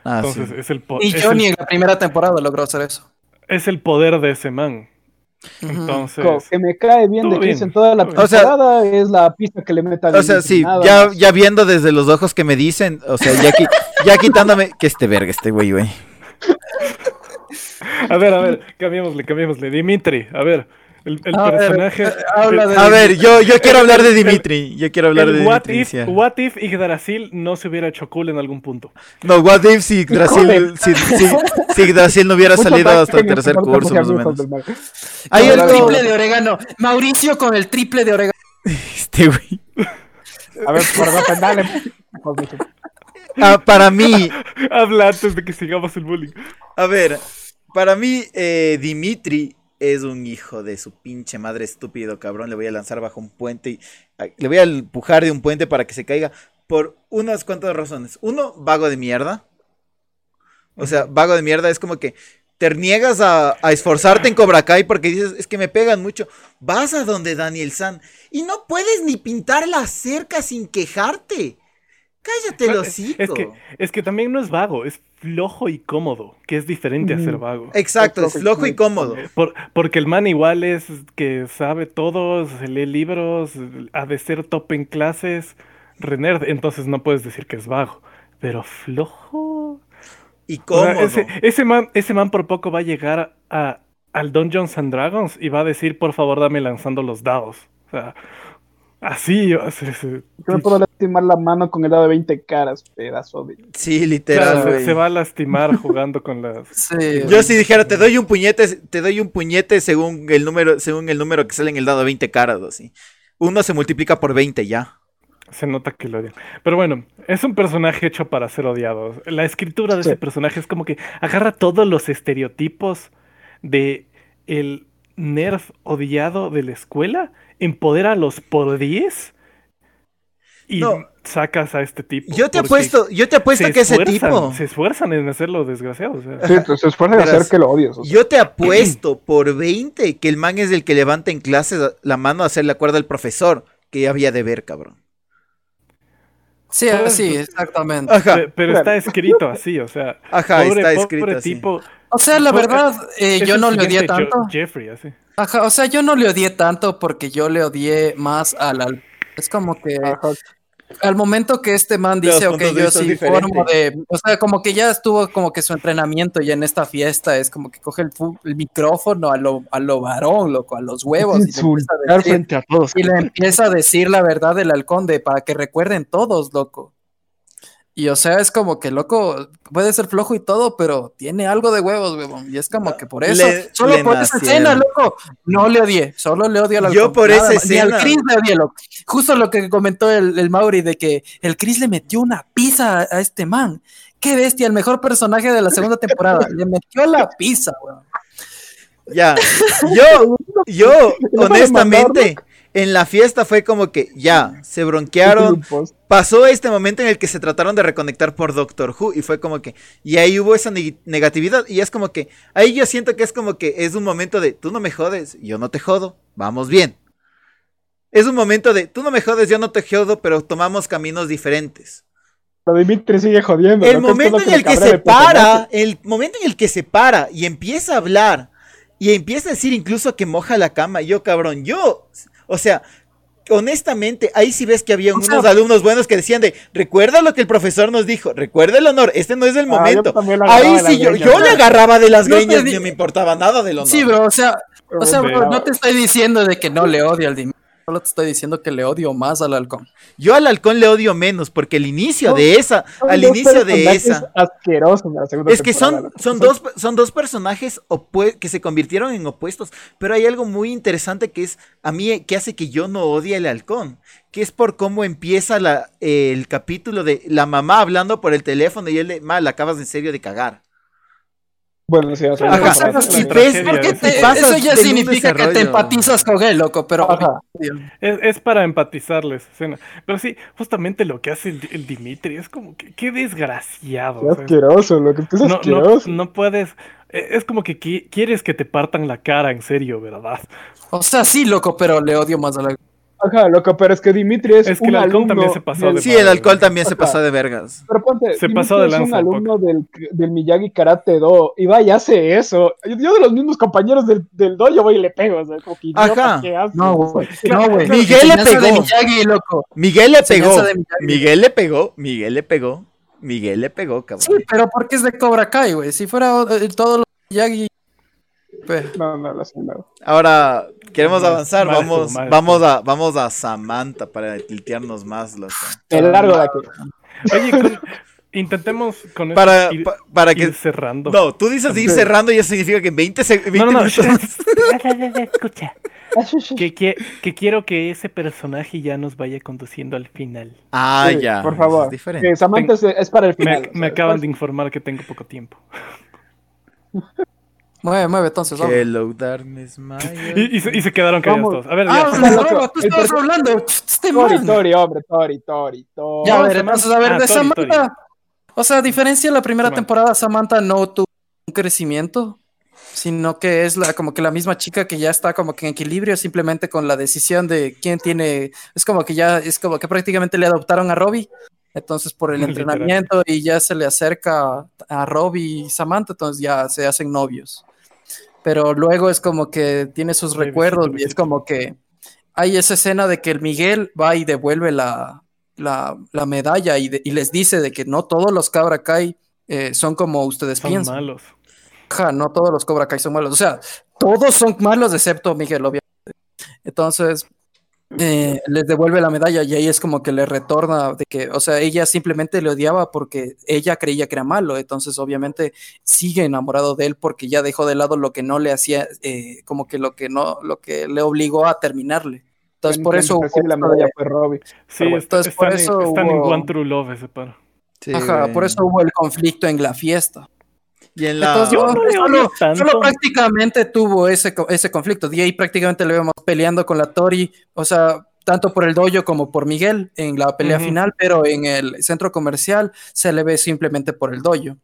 Ah, sí. Entonces es, el po- Y es, Johnny el, en la primera temporada logró hacer eso. es el poder de ese man. Entonces... Co- que me cae bien de Chris en toda la. O sea- temporada es la pista que le meta O sea, sí, ya, ya viendo desde los ojos que me dicen, o sea, ya, qui- ya quitándome, que este verga, este güey, güey. A ver, a ver, cambiémosle, cambiémosle. Dimitri, a ver, el, el A ver, personaje... eh, habla de- A ver, yo, yo quiero hablar de Dimitri, yo quiero hablar de what, Dimitri. if, what if Yggdrasil no se hubiera hecho cool en algún punto? No, what if si Yggdrasil, si, si, si Yggdrasil no hubiera salido hasta el tercer curso, más o menos. Hay el triple de orégano. Mauricio con el triple de orégano. Este güey. A ver, por favor, dale. Ah, para mí, Habla antes de que sigamos el bullying. a ver, para mí, eh, Dimitri es un hijo de su pinche madre estúpido, cabrón. Le voy a lanzar bajo un puente y le voy a empujar de un puente para que se caiga por unas cuantas razones. Uno, vago de mierda. O sea, vago de mierda es como que te niegas a, a esforzarte en Cobra Kai porque dices, es que me pegan mucho. Vas a donde Daniel San y no puedes ni pintar la cerca sin quejarte. Cállate el hocico. Es que, es que también no es vago, es flojo y cómodo, que es diferente a ser vago. Exacto, es flojo y cómodo. Por- porque el man igual es que sabe todo, se lee libros, ha de ser top en clases, renerd, entonces no puedes decir que es vago. Pero flojo. Y O sea, cómodo. ese, ese man, ese man por poco va a llegar a, al Dungeons and Dragons y va a decir, por favor, dame lanzando los dados. O sea, así. o sea, se- Yo me puedo lastimar la mano con el dado de 20 caras, pedazo de. Sí, literal, claro, se, va a lastimar jugando con las. Sí. Yo si dijera, te doy un puñete, te doy un puñete según el número, según el número que sale en el dado 20 caras, así. Uno se multiplica por 20 ya. Se nota que lo odian. Pero bueno, es un personaje hecho para ser odiado. La escritura de Sí. ese personaje es como que agarra todos los estereotipos de el nerd odiado de la escuela, empodera a los por 10 y No. sacas a este tipo. Yo te apuesto, yo te apuesto que ese tipo, Se esfuerzan en hacerlo desgraciado. o sea. Sí, se esfuerzan en hacer que lo odies. o sea. yo te apuesto por 20 que el man es el que levanta en clases la mano a hacerle acuerdo al profesor que ya había de ver, cabrón. Sí, sí, exactamente. Ajá, Pero está escrito así, o sea. ajá, pobre, está pobre escrito así. tipo. O sea, la verdad, eh, yo no le odié tanto. Jeffrey, así. Ajá, o sea, yo no le odié tanto porque yo le odié más al... al- es como que Ajá. Al momento que este man dice, ok, yo sí diferentes. formo de... O sea, como que ya estuvo como que su entrenamiento ya en esta fiesta es como que coge el, micrófono a lo, a lo varón, loco, a los huevos. Y le, empieza a decir, frente a todos. y le empieza a decir la verdad del halcón de para que recuerden todos, loco. Y o sea, es como que, loco, puede ser flojo y todo, pero tiene algo de huevos, huevón. Y es como que por eso, Le- solo le por esa escena, loco, no le odié, solo le odio al Yo halcón. por nada esa más. Ni al escena- Chris le odié, loco. Justo lo que comentó el, el Mauri de que el Chris le metió una pizza a, a este man. Qué bestia, el mejor personaje de la segunda temporada. le metió la pizza, weón. Ya, yo, yo, a honestamente, en la fiesta fue como que ya, se bronquearon, Grupos. pasó este momento en el que se trataron de reconectar por Doctor Who y fue como que, y ahí hubo esa neg- negatividad y es como que, ahí yo siento que es como que es un momento de, tú no me jodes, yo no te jodo, vamos bien. Es un momento de, tú no me jodes, yo no te jodo, pero tomamos caminos diferentes. Pero Dimitri sigue jodiendo. El momento en el que se para, el momento en el que se para y empieza a hablar y empieza a decir incluso que moja la cama, yo cabrón, yo, o sea, honestamente, ahí sí ves que había O sea- unos alumnos buenos que decían de, recuerda lo que el profesor nos dijo, recuerda el honor, este no es el Ah, momento. Ahí sí, yo, yo le agarraba de las No greñas, no me importaba nada del honor. Sí, bro, o sea, o sea, bro, no te estoy diciendo de que no le odio al Dimitri. Solo te estoy diciendo que le odio más al halcón. Yo al halcón le odio menos porque el inicio No, de esa, al inicio de esa... la segunda Es que son, son, dos, son dos personajes que se convirtieron en opuestos, pero hay algo muy interesante que es a mí que hace que yo no odie al halcón, que es por cómo empieza la, el capítulo de la mamá hablando por el teléfono y él de, mal, acabas en serio de cagar. Bueno, sí, la Ajá, la de Porque eso. te- pasas eso ya significa que te empatizas con él, loco, pero... Es, es para empatizarles, escena. Pero sí, justamente lo que hace el, el Dimitri es como que qué desgraciado. Qué o sea, asqueroso, lo que es no, asqueroso. no puedes. eh, Es como que qui- quieres que te partan la cara, en serio, ¿verdad? O sea, sí, loco, pero le odio más al halcón. Ajá, loco, pero es que Dimitri es, Es que un el halcón alumno también se pasó del- de Sí, el alcohol también se pasó de vergas. Pero ponte, Se Dimitri pasó de lanza un un alumno del, del Miyagi Karate Do y va y hace eso. Yo, yo de los mismos compañeros del, del dojo voy y le pego, o sea, como que idiota, Ajá. No, güey. Claro, No, güey. Miguel le pegó. Miyagi, loco. Miguel le pegó. Miguel le pegó, Miguel le pegó, Miguel le pegó, cabrón. Sí, pero porque es de Cobra Kai, güey. Si fuera eh, todo lo de Miyagi... No, no, no. Ahora, queremos avanzar, vamos, vamos a, vamos a Samantha para tiltearnos más, loco. El largo de aquí. Oye, con- intentemos con esto Para, ir, pa- para ir que... cerrando. No, tú dices ir cerrando y eso significa que en 20, seg- 20 no, no, no. minutos... Escucha. Que, que, que quiero que ese personaje ya nos vaya conduciendo al final. Ah, Sí, ya. Por es favor. diferente. Que Samantha es, es para el Me, final. me sea, acaban de informar que tengo poco tiempo. Mueve, mueve, entonces. vamos. Hello, darkness, my Y, y se, y se quedaron callados Vamos. todos. A ver, ya. Ah, no, loco. tú estabas hablando. Este Tori, man. Tori, hombre, Tori, Tori, Tori. Ya, a ver, Samantha- entonces, a ver, ah, de Tori, Samantha. O sea, a diferencia de la primera Samantha. temporada, Samantha no tuvo un crecimiento, sino que es la, como que la misma chica que ya está como que en equilibrio simplemente con la decisión de quién tiene. Es como que ya, es como que prácticamente le adoptaron a Robbie. Entonces, por el entrenamiento y ya se le acerca a Robbie y Samantha, entonces ya se hacen novios. Pero luego es como que tiene sus recuerdos y es como que hay esa escena de que el Miguel va y devuelve la, la, la medalla y, de- y les dice de que no todos los Cobra Kai eh, son como ustedes Son piensan. malos. Ja, no todos los Cobra Kai son malos. O sea, todos son malos excepto Miguel, obviamente. Entonces, eh, les devuelve la medalla y ahí es como que le retorna de que, o sea, ella simplemente le odiaba porque ella creía que era malo. Entonces, obviamente, sigue enamorado de él porque ya dejó de lado lo que no le hacía, eh, como que lo que no, lo que le obligó a terminarle. Entonces, por eso. la hubo- medalla fue Robbie. Sí, Pero bueno, est- entonces, por están, eso en, están en One True Love ese paro. Sí, Ajá, por eso hubo el conflicto en la fiesta. Y en la... Entonces, Yo no le solo, odio tanto. solo prácticamente tuvo ese, ese conflicto. De ahí prácticamente le vemos peleando con la Tori, o sea, tanto por el dojo como por Miguel en la pelea final, pero en el centro comercial se le ve simplemente por el dojo.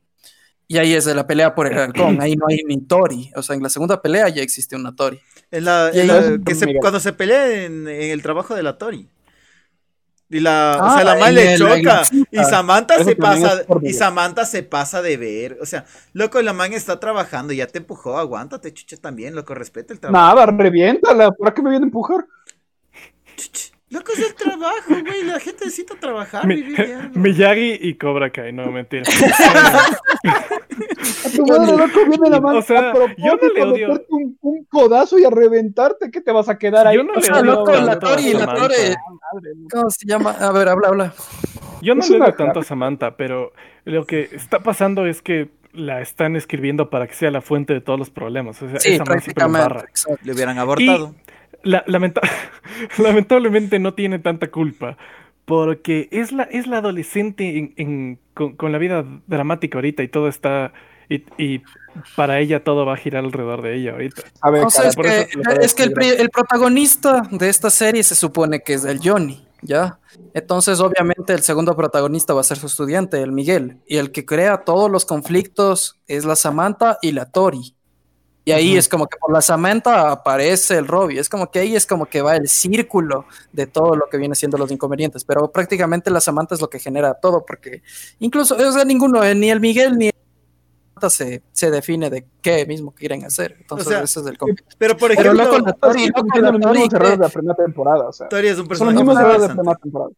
Y ahí es de la pelea por el halcón, ahí no hay ni Tori. O sea, en la segunda pelea ya existe una Tori. En la, Y en ahí- la- que se- Miguel. cuando se pelea en, en el trabajo de la Tori. Y la, o Ah, sea, la mal en le choca. la. Y Samantha Eso se pasa, y. Samantha se pasa de ver. O sea, loco, la man está trabajando, ya te empujó, aguántate, chucha, también, loco, respeta el trabajo. Nada, reviéntala. ¿Por qué me viene a empujar? Chucha, Loco, es el trabajo, güey. La gente necesita trabajar, Mi- vivir. Miyagi y Cobra Kai, no mentira. A tu madre, loco, viene la mano O sea, yo no le a odio- Un, un codazo y a reventarte. ¿Qué te vas a quedar ahí? Yo no O le sea, odio loco, la tanto a Tori, la Samantha. Tori. Madre, no. ¿Cómo se llama? A ver, habla, habla. Yo no Es le tanto a Samantha, pero lo que está pasando es que la están escribiendo para que sea la fuente de todos los problemas. O sea, Sí, esa prácticamente. exacto. Le hubieran abortado. La- lamenta- lamentablemente no tiene tanta culpa. Porque es la, es la adolescente en- en- con, con la vida dramática ahorita y todo está Y, y para ella todo va a girar alrededor de ella ahorita. A ver, O sea, es que, es que el, el protagonista de esta serie se supone que es el Johnny, ¿ya? Entonces, obviamente, el segundo protagonista va a ser su estudiante, el Miguel. Y el que crea todos los conflictos es la Samantha y la Tori. Y ahí es como que por la Samantha aparece el Robbie. Es como que ahí es como que va el círculo de todo lo que viene siendo los inconvenientes. Pero prácticamente la Samantha es lo que genera todo, porque incluso, o sea, ninguno, eh, ni el Miguel ni Samantha se, se define de qué mismo quieren hacer. Entonces, sea, ese es el conflicto. Pero por Pero ejemplo, loco, la Tori, loco, los Tori, mismos que- errores de la primera temporada, o sea. Tori es un Son los personaje mismos errores de la primera temporada.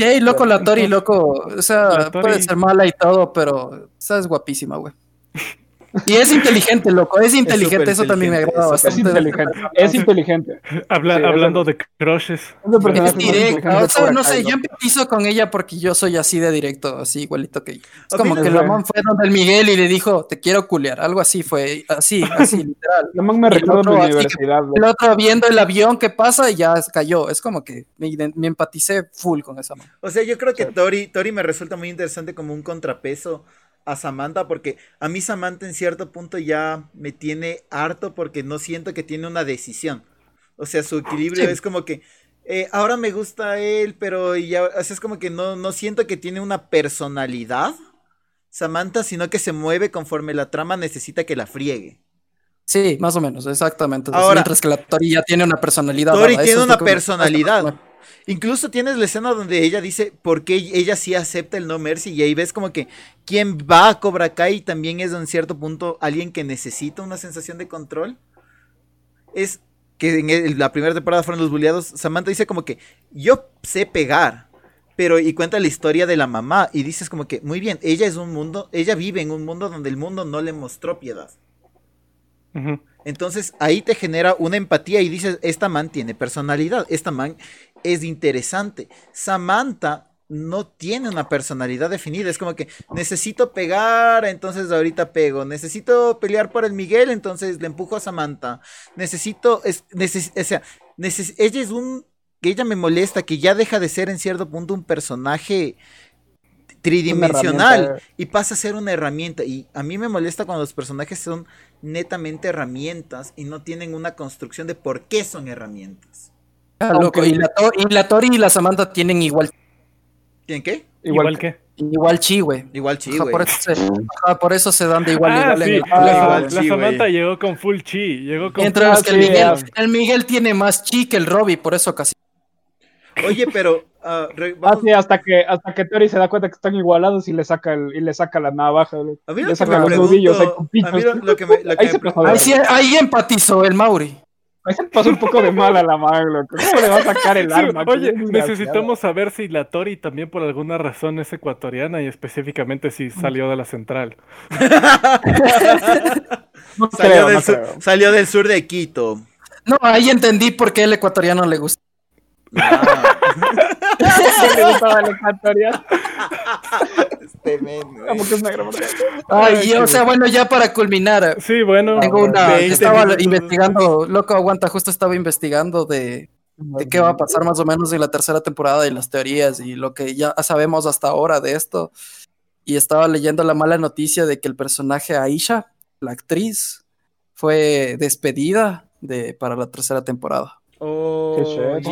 Ahí, loco, la Tori, loco. O sea, puede ser mala y todo, pero o sea, es guapísima, güey. Y es inteligente, loco, es inteligente, eso también me agrada es Es bastante. inteligente. Es inteligente. Habla- Sí, hablando de crushes. Es el personaje Es más directa, inteligente o de sea, Cobra no sé, yo empatizo con ella porque yo soy así de directo, así igualito que ella. Es A como que no- la man fue donde el Miguel y le dijo, te quiero culear, algo así fue, así, así, literal. La man me recuerda a mi que- universidad. güey. El otro viendo el avión que pasa y ya cayó, es como que me, me empaticé full con esa man. O sea, yo creo que Tori, Tori me resulta muy interesante como un contrapeso a Samantha, porque a mí Samantha en cierto punto ya me tiene harto porque no siento que tiene una decisión. O sea, su equilibrio Sí. es como que eh, ahora me gusta él, pero ya, o sea, es como que no, no siento que tiene una personalidad Samantha, sino que se mueve conforme la trama necesita que la friegue. Sí, más o menos, exactamente. Ahora- Mientras que la Tori ya tiene una personalidad. Tori tiene una personalidad. Incluso tienes la escena donde ella dice por qué ella sí acepta el no mercy y ahí ves como que quien va a Cobra Kai también es en cierto punto alguien que necesita una sensación de control. Es que en el- la primera temporada fueron los bulleados. Samantha dice como que yo sé pegar, pero y cuenta la historia de la mamá y dices como que muy bien, ella es un mundo, ella vive en un mundo donde el mundo no le mostró piedad. Entonces ahí te genera una empatía y dices, esta man tiene personalidad, esta man es interesante. Samantha no tiene una personalidad definida, es como que necesito pegar, entonces ahorita pego, necesito pelear por el Miguel, entonces le empujo a Samantha, necesito, es, neces- o sea, neces- ella es un, que ella me molesta, que ya deja de ser en cierto punto un personaje tridimensional y pasa a ser una herramienta. Y a mí me molesta cuando los personajes son netamente herramientas y no tienen una construcción de por qué son herramientas. Ah, loco, y, la y la Tori y la Samantha tienen igual, ¿Tienen qué? Igual, Igual que. igual chi, güey. Igual Ajá, güey. por, eso se, ajá, por eso se dan de igual ah, igual en sí. el la, colegio, igual, la Samantha llegó con full chi. Llegó con Mientras Ah, que el Miguel, ah. el Miguel tiene más chi que el Robbie, por eso casi. Oye, pero ah, re- Ah, vamos- sí, hasta que, hasta que Tori se da cuenta que están igualados y le saca, el, y le saca la navaja. güey. a mí le lo que saca me los nudillos ahí con pregunto, a mí pitos. lo, lo que me, lo que Ahí me se pre- pasó de- Ahí, sí- ahí empatizó el Mauri. Ahí se pasó un poco de mal a la man, loco. ¿Cómo le va a sacar el Sí, alma? Oye, necesitamos saber si la Tori también por alguna razón es ecuatoriana y específicamente si salió de la central. No salió, creo, del no sur, salió del sur de Quito. No, ahí entendí por qué el ecuatoriano le gusta. Ah, ¿Qué le gustaba el ecuatoriano? este men, güey. Como que es negro. Ay, y, o sea, bueno, ya para culminar, Sí, bueno. tengo una. 20 Estaba minutos. investigando, loco, aguanta, justo estaba investigando de, de qué va a pasar más o menos en la tercera temporada y las teorías y lo que ya sabemos hasta ahora de esto. Y estaba leyendo la mala noticia de que el personaje Aisha, la actriz, fue despedida de, para la tercera temporada. Oh, y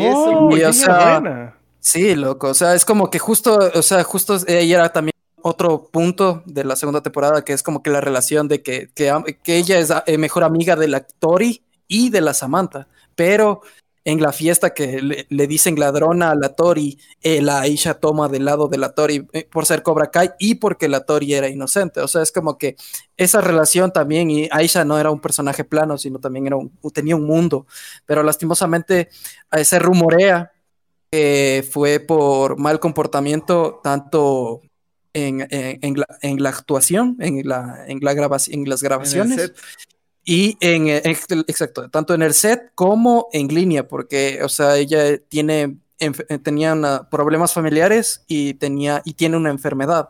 eso. Oh, Y, o sea, buena. Sí, loco, o sea, es como que justo, o sea, justo ella era también otro punto de la segunda temporada, que es como que la relación de que, que, ella es eh, mejor amiga de la Tori y de la Samantha, pero en la fiesta que le, le dicen ladrona a la Tori, eh, la Aisha toma del lado de la Tori eh, por ser Cobra Kai y porque la Tori era inocente, o sea, es como que esa relación también, y Aisha no era un personaje plano, sino también era un, tenía un mundo, pero lastimosamente eh, se rumorea que fue por mal comportamiento tanto en, en- en la, en la actuación, en, la, en, la en las En el grabaciones set. y en, eh, ex- exacto, tanto en el set como en línea, porque, o sea, ella tiene, eh, tenía una- problemas familiares y, tenía, y tiene una enfermedad.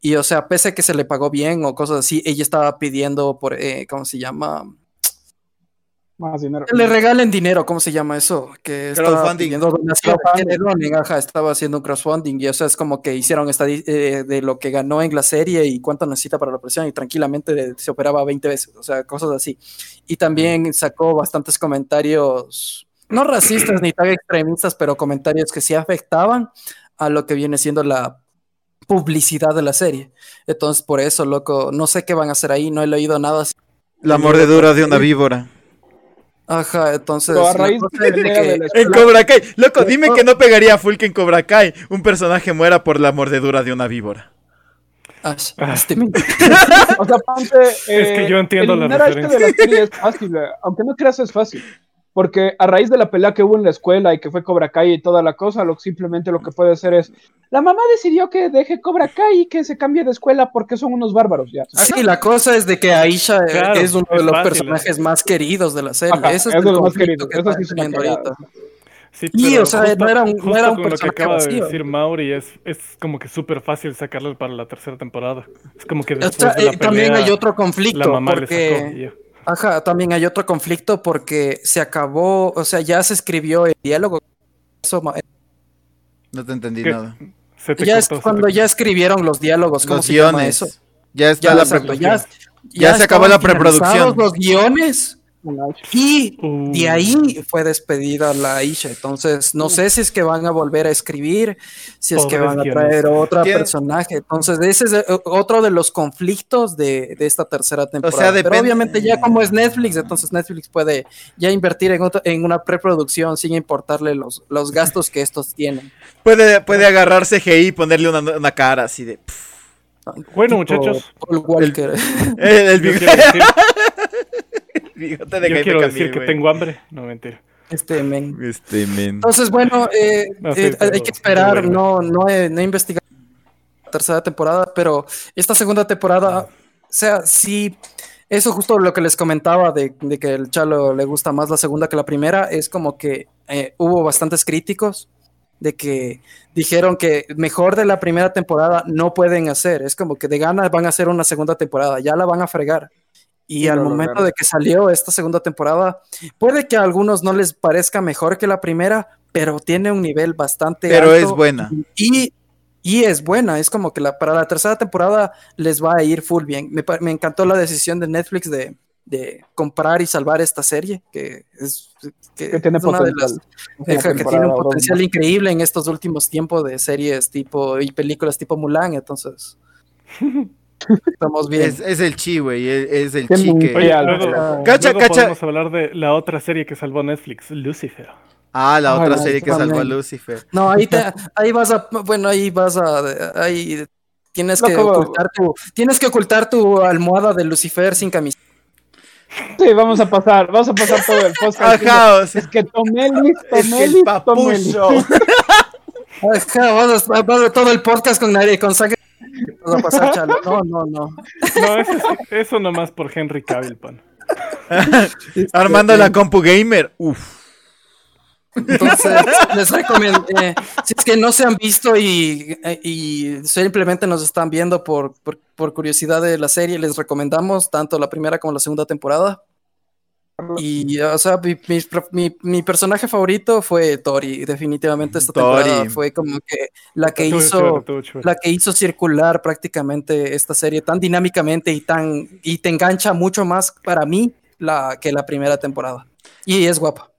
Y, o sea, pese a que se le pagó bien o cosas así, ella estaba pidiendo por, eh, ¿cómo se llama? Más dinero. Que le regalen dinero, ¿cómo se llama eso? Que estaba Crowdfunding. ajá, estaba haciendo un crowdfunding y o sea, es como que hicieron estadi- eh, de lo que ganó en la serie y cuánto necesita para la operación y tranquilamente se operaba 20 veces, o sea, cosas así. Y también sacó bastantes comentarios, no racistas ni tan extremistas, pero comentarios que sí afectaban a lo que viene siendo la publicidad de la serie. Entonces, por eso, loco, no sé qué van a hacer ahí, no he leído nada. La mordedura de una víbora. Ajá, entonces... A raíz de es que- de En Cobra Kai. Loco, dime que no pegaría full que en Cobra Kai un personaje muera por la mordedura de una víbora. Ah, Ah. este. O sea, ponte, eh, que yo entiendo la a este de la serie es fácil, eh, aunque no creas es fácil. Porque a raíz de la pelea que hubo en la escuela y que fue Cobra Kai y toda la cosa, lo, simplemente lo que puede hacer es, la mamá decidió que deje Cobra Kai y que se cambie de escuela porque son unos bárbaros, ya. Sí, la cosa es de que Aisha eh, Claro, es uno de los fácil, personajes más queridos de la serie. Ajá, Ese es es el de más queridos, que eso está sí ahorita. Sí, Y, pero o sea, no era un- no justo era un con lo que personaje acaba de vacío. decir Mauri es, es como que súper fácil sacarlo para la tercera temporada. Es como que O después sea, de la eh, también pelea, hay otro la conflicto mamá le sacó y porque ya. Ajá, también hay otro conflicto porque se acabó, o sea, ya se escribió el diálogo. Eso, No te entendí ¿Qué? nada. Se te ya cortó, es se te cuando ya escribieron los diálogos, ¿cómo Los se llama guiones. eso? Ya está Ya, la exacto, preproducción. ya, Ya se acabó la preproducción. Los guiones y de ahí fue despedida la Aisha. Entonces, no sé si es que van a volver a escribir, si es que van a traer otro personaje. Entonces, ese es eh, otro de los conflictos de, de esta tercera temporada. Pero depende- obviamente ya como es Netflix, entonces Netflix puede ya invertir en, otro- en una preproducción sin importarle los, los gastos que estos tienen. Puede, puede agarrar CGI y ponerle una, una cara así de. pff. Bueno, Tipo muchachos, Paul Walker. El, el el bigote de yo quiero decir que güey. tengo hambre. No, mentira. este men. Este men. Entonces, bueno, eh, No, sí, eh, pero- hay que esperar, no, no, he, no he investigado la tercera temporada, pero esta segunda temporada, o sea, sí, eso justo lo que les comentaba de, de que el Chalo le gusta más la segunda que la primera, es como que eh, hubo bastantes críticos de que dijeron que mejor de la primera temporada no pueden hacer, es como que de ganas van a hacer una segunda temporada, ya la van a fregar. Y al momento lograron. de que salió esta segunda temporada, puede que a algunos no les parezca mejor que la primera, pero tiene un nivel bastante Pero alto es buena. y, y es buena, es como que la, para la tercera temporada les va a ir full bien. Me, encantó la decisión de Netflix de, de comprar y salvar esta serie, que es, que Que tiene es una de potencial. las Deja que tiene un potencial increíble en estos últimos tiempos de series tipo y películas tipo Mulan, entonces estamos bien. Es, es el chi, güey. Es, es el Tiene chi un que. Oye, luego, real. Cacha, luego cacha. podemos hablar de la otra serie que salvó Netflix, Lucifer. Ah, la otra serie que también. salvó a Lucifer. No, ahí te, ahí vas a, bueno, ahí vas a, ahí tienes que ocultar tu, tienes que ocultar tu almohada de Lucifer sin camisa. Sí, vamos a pasar, vamos a pasar todo el podcast. Ajá, o sea, Es que Tomelis, es que Tomelis, el Tomelis. papucho. Ajá, vas a, vas a todo el podcast con nadie, con sangre. Vas a pasar, chalo. No, no, no. No, eso, es- eso nomás por Henry Cavill, pan. Armando la compu gamer. Uf. Entonces, les recomiendo, eh, si es que no se han visto y, y simplemente nos están viendo por, por, por curiosidad de la serie, les recomendamos tanto la primera como la segunda temporada. Y, o sea, mi, mi- mi- mi personaje favorito fue Tori, definitivamente esta Tori. temporada fue como que la que hizo... la que hizo circular prácticamente esta serie tan dinámicamente y tan y te engancha mucho más para mí la que la primera temporada. Y es guapa.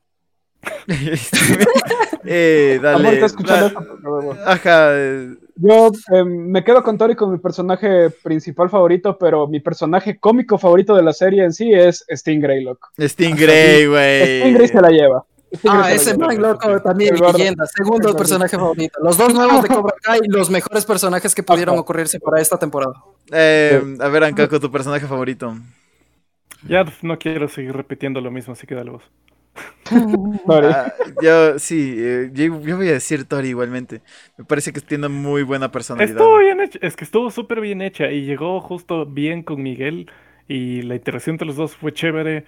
eh, dale. Ajá. eh, Yo eh, me quedo con Tori con mi personaje principal favorito, pero mi personaje cómico favorito de la serie en sí es Stingray, loco. Stingray, güey. Stingray se la lleva. Stingray Ah, ese man loco también El gordo. leyenda, segundo personaje favorito. Los dos nuevos de Cobra Kai, los mejores personajes que pudieron Ajá. ocurrirse para esta temporada. Eh, a ver, Ancaco, tu personaje favorito. Ya no quiero seguir repitiendo lo mismo, así que dale vos. Tori. Ah, yo, sí, eh, yo, yo voy a decir Tori igualmente. Me parece que tiene muy buena personalidad. Estuvo bien hecha, es que estuvo súper bien hecha y llegó justo bien con Miguel y la interacción entre los dos fue chévere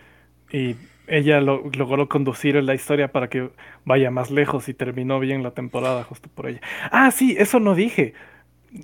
y ella lo- logró conducir la historia para que vaya más lejos y terminó bien la temporada justo por ella. Ah, sí, eso no dije.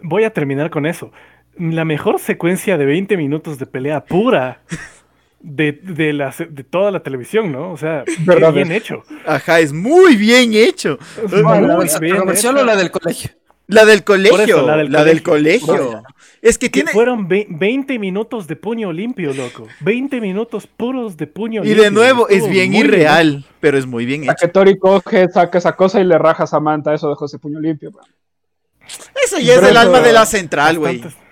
Voy a terminar con eso. La mejor secuencia de 20 minutos de pelea pura de, de, la, de toda la televisión, ¿no? O sea, Verdad, bien es. hecho. Ajá, es muy bien hecho. Es ¿La muy bien hecho. o la del colegio? La del colegio. Eso, la del la del colegio. colegio. Es que Que tiene. fueron ve- 20 minutos de puño limpio, loco. 20 minutos puros de puño Y limpio. de nuevo, es bien irreal, pero es muy bien A hecho. que Tori coge, saca esa cosa y le raja a Samantha. Eso dejó ese puño limpio. bro. Eso ya es el alma de la central, güey. Bastantes-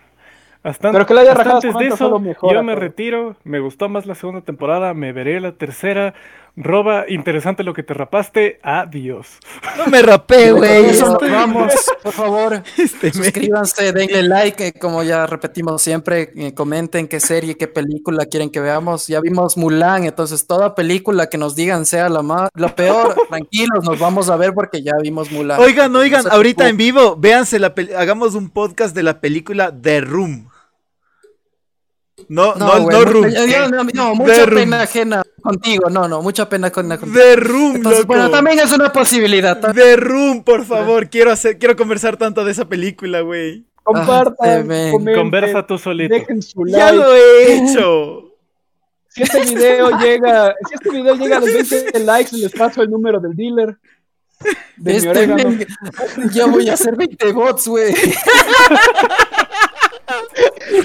Pero que le haya rajado bastantes de eso, lo mejor yo me retiro. Me gustó más la segunda temporada. Me veré la tercera. Roba, interesante lo que te rapaste. Adiós. No me rapé, güey. Estoy- vamos, por favor. Este me- Suscríbanse, denle like, eh, como ya repetimos siempre, eh, comenten qué serie, qué película quieren que veamos. Ya vimos Mulan, entonces toda película que nos digan sea la más, lo peor, tranquilos, nos vamos a ver porque ya vimos Mulan. Oigan, oigan, No ahorita en preocupen. vivo, véanse la pel- hagamos un podcast de la película The Room. No, no, no, güey, mucha- Room. yo- yo- no, no, The mucha Room. pena ajena contigo, no, no, mucha pena ajena contigo. The Room, Entonces, loco. bueno, también es una posibilidad. The Room, por favor. Quiero hacer, quiero conversar tanto de esa película, güey. Compartan, Ah, Conversa tú solito. dejen su Ya like. lo he hecho. Si este video llega, si este video llega a los 20 likes, les paso el número del dealer. De mi Este orégano. men- ya voy a hacer 20 bots, güey.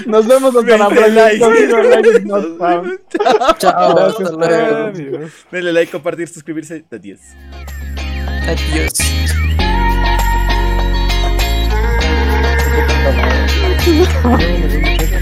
Nos vemos hasta la 20 likes. próxima. Like. Chao, Gracias. Adiós. Denle like, compartir, suscribirse. Adiós. Adiós.